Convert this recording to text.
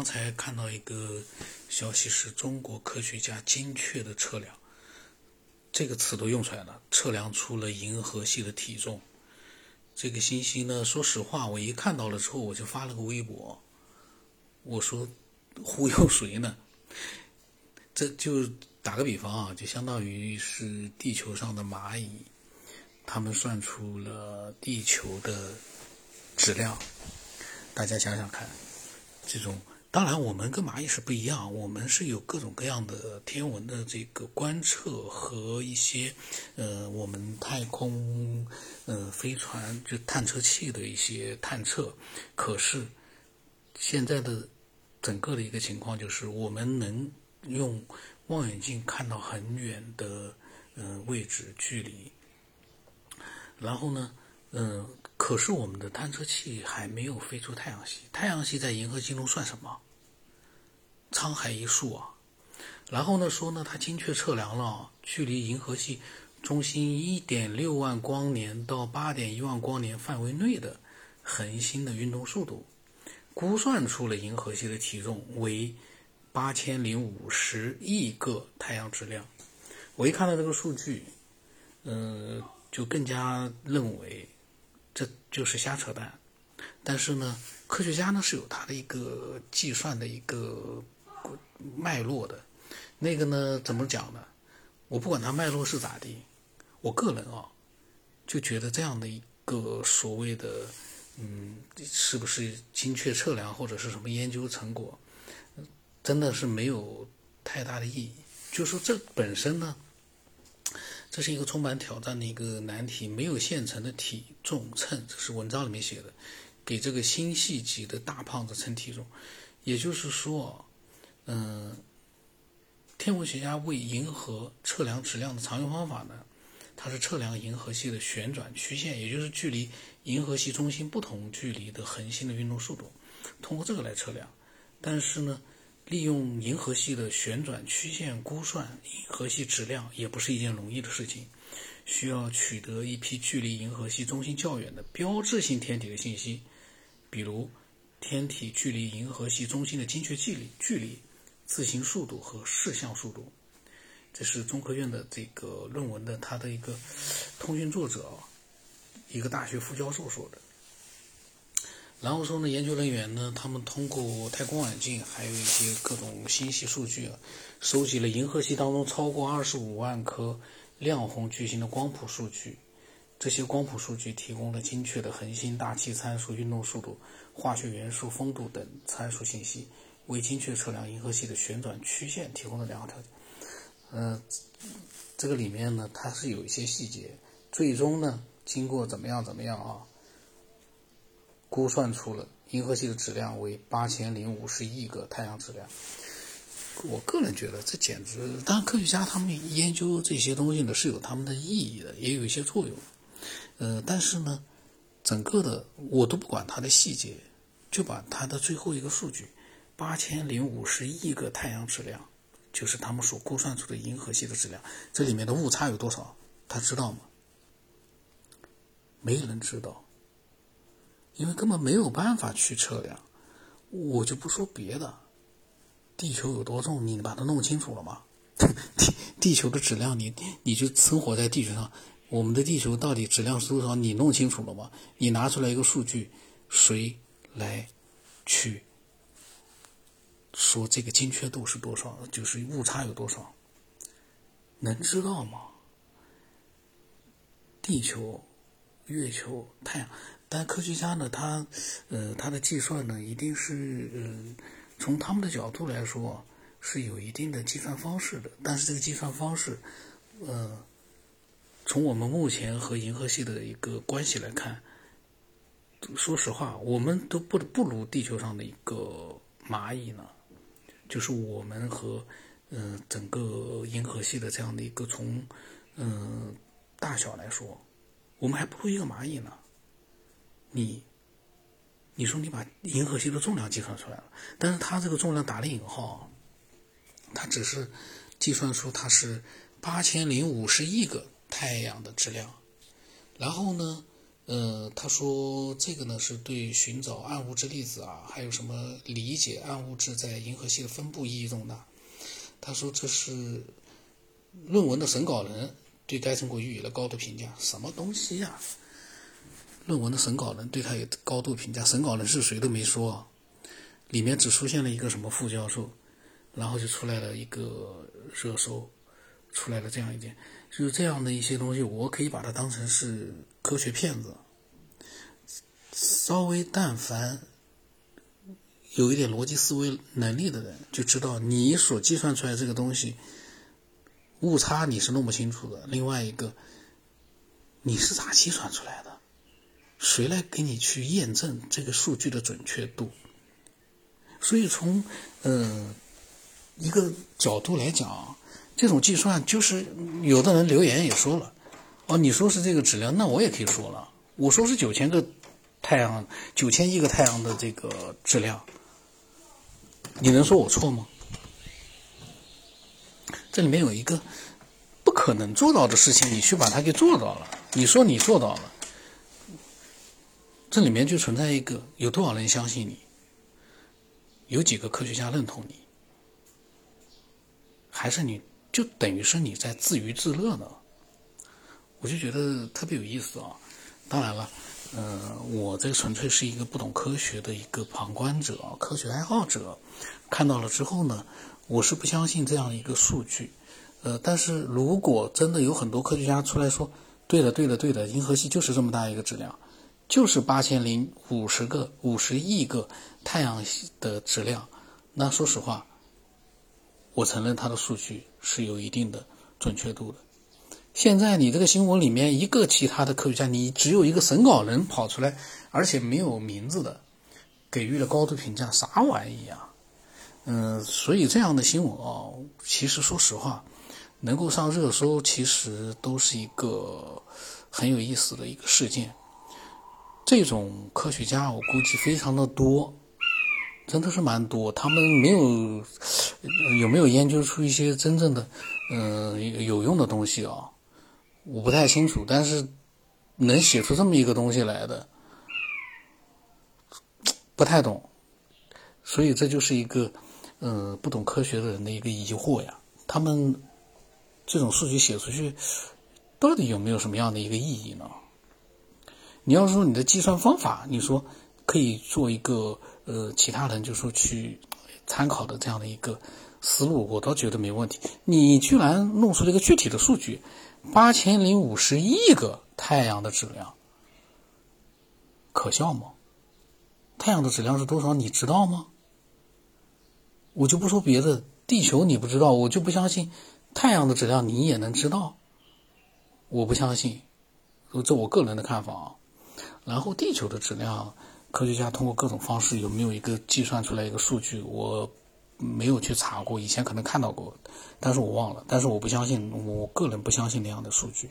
刚才看到一个消息，是中国科学家精确的测量，这个词都用出来了，测量出了银河系的体重。这个信息呢，说实话，我一看到了之后，我就发了个微博，我说忽悠谁呢？这就打个比方啊，就相当于是地球上的蚂蚁，他们算出了地球的质量。大家想想看，这种当然我们跟蚂蚁是不一样，我们是有各种各样的天文的这个观测和一些呃我们太空呃飞船就探测器的一些探测。可是现在的整个的一个情况就是，我们能用望远镜看到很远的呃位置距离，然后呢，嗯。可是我们的探测器还没有飞出太阳系，太阳系在银河系中算什么？沧海一粟啊！然后呢说呢，它精确测量了距离银河系中心一点六万光年到八点一万光年范围内的恒星的运动速度，估算出了银河系的体重为八千零五十亿个太阳质量。我一看到这个数据，嗯，就更加认为。这就是瞎扯淡，但是呢，科学家呢是有他的一个计算的一个脉络的，那个呢怎么讲呢？我不管它脉络是咋地，我个人啊就觉得这样的一个所谓的嗯，是不是精确测量或者是什么研究成果，真的是没有太大的意义。就说这本身呢。这是一个充满挑战的一个难题，没有现成的体重秤，这是文章里面写的，给这个星系级的大胖子称体重，也就是说，嗯，天文学家为银河测量质量的常用方法呢，它是测量银河系的旋转曲线，也就是距离银河系中心不同距离的恒星的运动速度，通过这个来测量，但是呢。利用银河系的旋转曲线估算银河系质量也不是一件容易的事情，需要取得一批距离银河系中心较远的标志性天体的信息，比如天体距离银河系中心的精确距离、距离、自行速度和视向速度。这是中科院的这个论文的它的一个通讯作者，一个大学副教授说的。然后说呢，研究人员呢，他们通过太空望远镜，还有一些各种星系数据啊，收集了银河系当中超过二十五万颗亮红巨星的光谱数据。这些光谱数据提供了精确的恒星大气参数、运动速度、化学元素丰度等参数信息，为精确测量银河系的旋转曲线提供了良好条件。呃，这个里面呢，它是有一些细节。最终呢，经过怎么样怎么样啊？估算出了银河系的质量为八千零五十亿个太阳质量。我个人觉得这简直，当然科学家他们研究这些东西呢是有他们的意义的，也有一些作用。呃，但是呢，整个的我都不管它的细节，就把它的最后一个数据八千零五十亿个太阳质量，就是他们所估算出的银河系的质量，这里面的误差有多少？他知道吗？没人知道。因为根本没有办法去测量，我就不说别的，地球有多重，你把它弄清楚了吗？地地球的质量，你你就生活在地球上，我们的地球到底质量是多少？你弄清楚了吗？你拿出来一个数据，谁来去说这个精确度是多少？就是误差有多少？能知道吗？地球、月球、太阳。但科学家呢，他，呃，他的计算呢，一定是，嗯，从他们的角度来说，是有一定的计算方式的。但是这个计算方式，呃，从我们目前和银河系的一个关系来看，说实话，我们都不不如地球上的一个蚂蚁呢。就是我们和，嗯，整个银河系的这样的一个从，嗯，大小来说，我们还不如一个蚂蚁呢。你，你说你把银河系的重量计算出来了，但是它这个重量打了引号，它只是计算出它是八千零五十亿个太阳的质量，然后呢，呃，他说这个呢是对寻找暗物质粒子啊，还有什么理解暗物质在银河系的分布意义重大。他说这是论文的审稿人对该成果予以了高度评价。什么东西呀？论文的审稿人对他有高度评价，审稿人是谁都没说，里面只出现了一个什么副教授，然后就出来了一个热搜，出来了这样一点。就是这样的一些东西，我可以把它当成是科学骗子。稍微但凡有一点逻辑思维能力的人，就知道你所计算出来这个东西误差你是弄不清楚的。另外一个，你是咋计算出来的？谁来给你去验证这个数据的准确度？所以从呃一个角度来讲。这种计算就是有的人留言也说了，哦，你说是这个质量，那我也可以说了，我说是九千个太阳，九千亿个太阳的这个质量，你能说我错吗？这里面有一个不可能做到的事情，你去把它给做到了，你说你做到了，这里面就存在一个有多少人相信你，有几个科学家认同你，还是你？就等于是你在自娱自乐呢，我就觉得特别有意思啊。当然了，呃，我这个纯粹是一个不懂科学的一个旁观者、科学爱好者，看到了之后呢，我是不相信这样一个数据。呃，但是如果真的有很多科学家出来说，对的，对的，对的，银河系就是这么大一个质量，就是八千零五十个、五十亿个太阳系的质量，那说实话。我承认他的数据是有一定的准确度的。现在你这个新闻里面一个其他的科学家，你只有一个审稿人跑出来，而且没有名字的，给予了高度评价，啥玩意啊？嗯，所以这样的新闻啊，其实说实话，能够上热搜，其实都是一个很有意思的一个事件。这种科学家，我估计非常的多。真的是蛮多，他们没有有没有研究出一些真正的嗯有用的东西啊？我不太清楚，但是能写出这么一个东西来的，不太懂，所以这就是一个嗯不懂科学的人的一个疑惑呀。他们这种数据写出去，到底有没有什么样的一个意义呢？你要说你的计算方法，你说可以做一个。呃，其他人就说去参考的这样的一个思路，我倒觉得没问题。你居然弄出了一个具体的数据，八千零五十亿个太阳的质量，可笑吗？太阳的质量是多少？你知道吗？我就不说别的，地球你不知道，我就不相信太阳的质量你也能知道。我不相信，这我个人的看法啊。然后地球的质量。科学家通过各种方式有没有一个计算出来一个数据？我没有去查过，以前可能看到过，但是我忘了。但是我不相信，我个人不相信那样的数据。